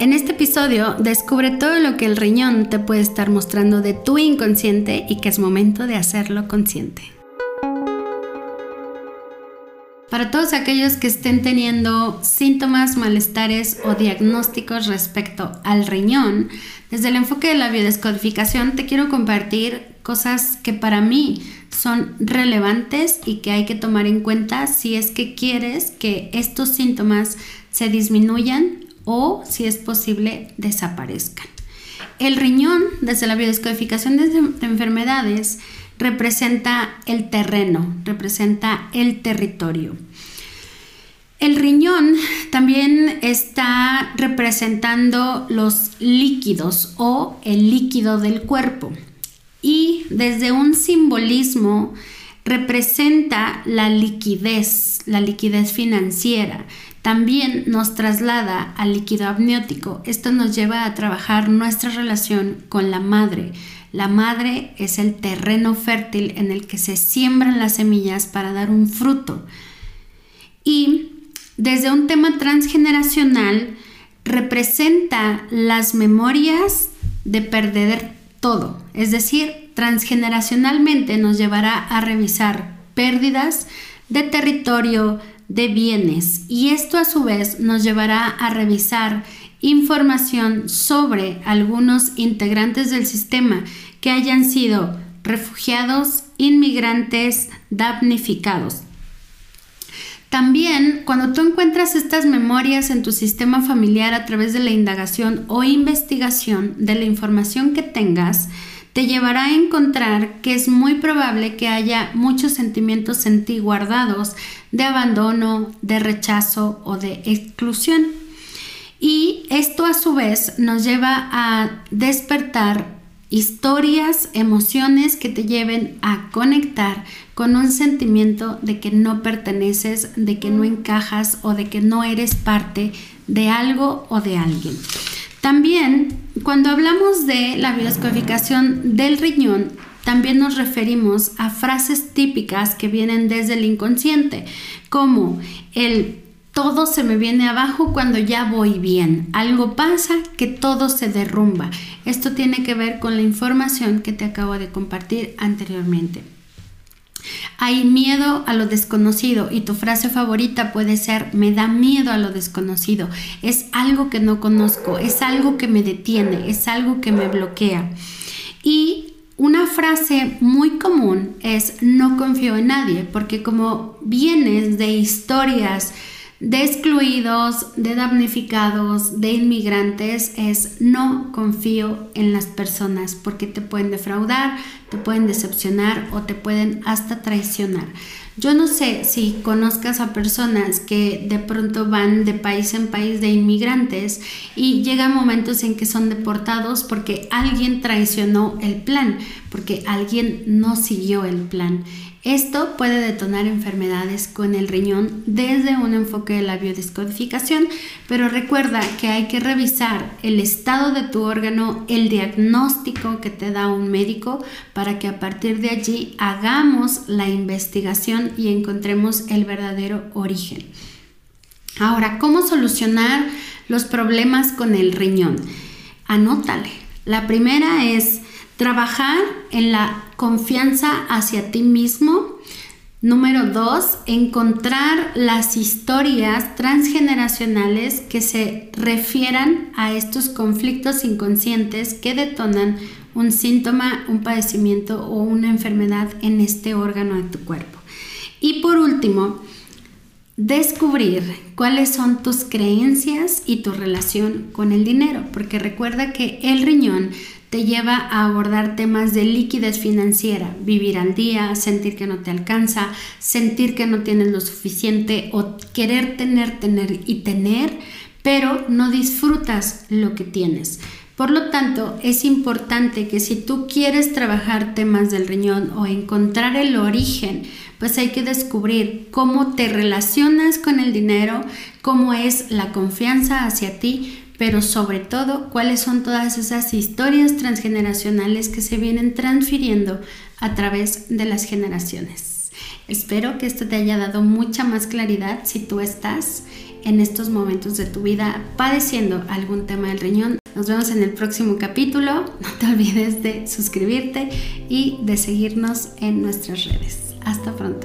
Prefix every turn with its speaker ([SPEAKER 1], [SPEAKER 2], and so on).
[SPEAKER 1] En este episodio descubre todo lo que el riñón te puede estar mostrando de tu inconsciente y que es momento de hacerlo consciente. Para todos aquellos que estén teniendo síntomas, malestares o diagnósticos respecto al riñón, desde el enfoque de la biodescodificación te quiero compartir cosas que para mí son relevantes y que hay que tomar en cuenta si es que quieres que estos síntomas se disminuyan o, si es posible, desaparezcan. El riñón, desde la biodescodificación de enfermedades, representa el terreno, representa el territorio. El riñón también está representando los líquidos o el líquido del cuerpo y desde un simbolismo representa la liquidez, la liquidez financiera, también nos traslada al líquido amniótico. Esto nos lleva a trabajar nuestra relación con la madre. La madre es el terreno fértil en el que se siembran las semillas para dar un fruto. Y desde un tema transgeneracional representa las memorias de perder todo. Es decir, transgeneracionalmente nos llevará a revisar pérdidas de territorio, de bienes y esto a su vez nos llevará a revisar información sobre algunos integrantes del sistema que hayan sido refugiados, inmigrantes, damnificados. También cuando tú encuentras estas memorias en tu sistema familiar a través de la indagación o investigación de la información que tengas, te llevará a encontrar que es muy probable que haya muchos sentimientos en ti guardados de abandono, de rechazo o de exclusión. Y esto a su vez nos lleva a despertar historias, emociones que te lleven a conectar con un sentimiento de que no perteneces, de que no encajas o de que no eres parte de algo o de alguien. También, cuando hablamos de la biodescodificación del riñón, también nos referimos a frases típicas que vienen desde el inconsciente, como el todo se me viene abajo cuando ya voy bien. Algo pasa que todo se derrumba. Esto tiene que ver con la información que te acabo de compartir anteriormente. Hay miedo a lo desconocido y tu frase favorita puede ser me da miedo a lo desconocido. Es algo que no conozco, es algo que me detiene, es algo que me bloquea. Y una frase muy común es no confío en nadie, porque como vienes de historias de excluidos, de damnificados, de inmigrantes es no confío en las personas porque te pueden defraudar, te pueden decepcionar o te pueden hasta traicionar. Yo no sé si conozcas a personas que de pronto van de país en país de inmigrantes y llegan momentos en que son deportados porque alguien traicionó el plan, porque alguien no siguió el plan. Esto puede detonar enfermedades con el riñón desde un enfoque de la biodescodificación, pero recuerda que hay que revisar el estado de tu órgano, el diagnóstico que te da un médico para que a partir de allí hagamos la investigación y encontremos el verdadero origen. Ahora, ¿cómo solucionar los problemas con el riñón? Anótale. La primera es trabajar en la confianza hacia ti mismo. Número dos, encontrar las historias transgeneracionales que se refieran a estos conflictos inconscientes que detonan un síntoma, un padecimiento o una enfermedad en este órgano de tu cuerpo. Y por último, descubrir cuáles son tus creencias y tu relación con el dinero, porque recuerda que el riñón te lleva a abordar temas de liquidez financiera, vivir al día, sentir que no te alcanza, sentir que no tienes lo suficiente o querer tener, tener y tener, pero no disfrutas lo que tienes. Por lo tanto, es importante que si tú quieres trabajar temas del riñón o encontrar el origen, pues hay que descubrir cómo te relacionas con el dinero, cómo es la confianza hacia ti, pero sobre todo cuáles son todas esas historias transgeneracionales que se vienen transfiriendo a través de las generaciones. Espero que esto te haya dado mucha más claridad si tú estás en estos momentos de tu vida padeciendo algún tema del riñón. Nos vemos en el próximo capítulo. No te olvides de suscribirte y de seguirnos en nuestras redes. Hasta pronto.